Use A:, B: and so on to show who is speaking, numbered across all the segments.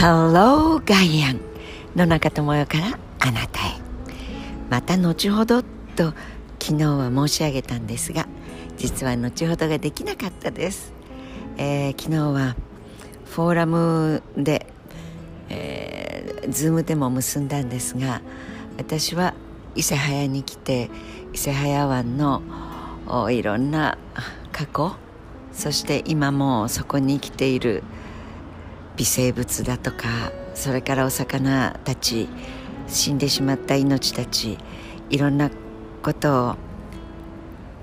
A: Hello ガイアン野中智代からあなたへ。また後ほどと昨日は申し上げたんですが実は後ほどができなかったです、えー、昨日はフォーラムで、えー、ズームでも結んだんですが私は伊勢早に来て伊勢早湾のいろんな過去そして今もそこに生きている微生物だとかそれからお魚たち死んでしまった命たちいろんなことを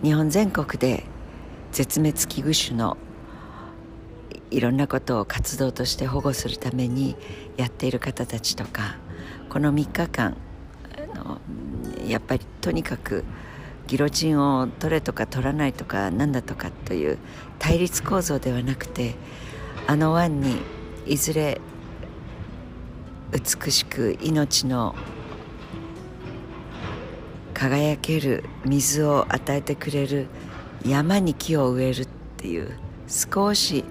A: 日本全国で絶滅危惧種のいろんなことを活動として保護するためにやっている方たちとかこの3日間あのやっぱりとにかくギロチンを取れとか取らないとかなんだとかという対立構造ではなくてあの湾にいずれ美しく命の輝ける水を与えてくれる山に木を植えるっていう少し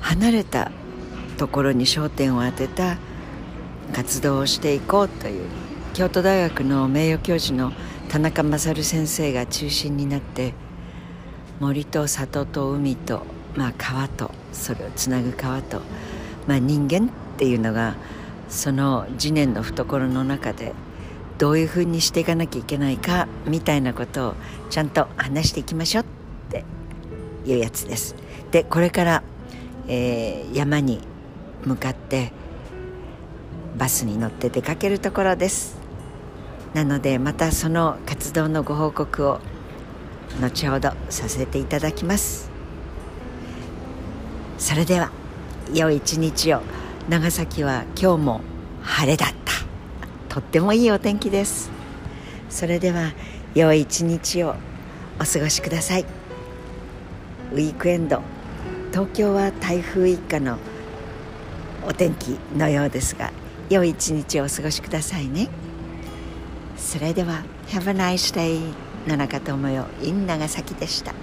A: 離れたところに焦点を当てた活動をしていこうという京都大学の名誉教授の田中勝先生が中心になって森と里と海と、まあ、川とそれをつなぐ川と、まあ、人間っていうのがその次年の懐の中でどういうふうにしていかなきゃいけないかみたいなことをちゃんと話していきましょうっていうやつです。でこれから、えー、山に向かってバスに乗って出かけるところです。なのでまたその活動のご報告を後ほどさせていただきますそれでは良い一日を長崎は今日も晴れだった。とってもいいお天気です。それでは良い一日をお過ごしください。ウィークエンド東京は台風一過のお天気のようですが良い一日をお過ごしくださいね。それでは Have a nice day 野中智代 in 長崎でした。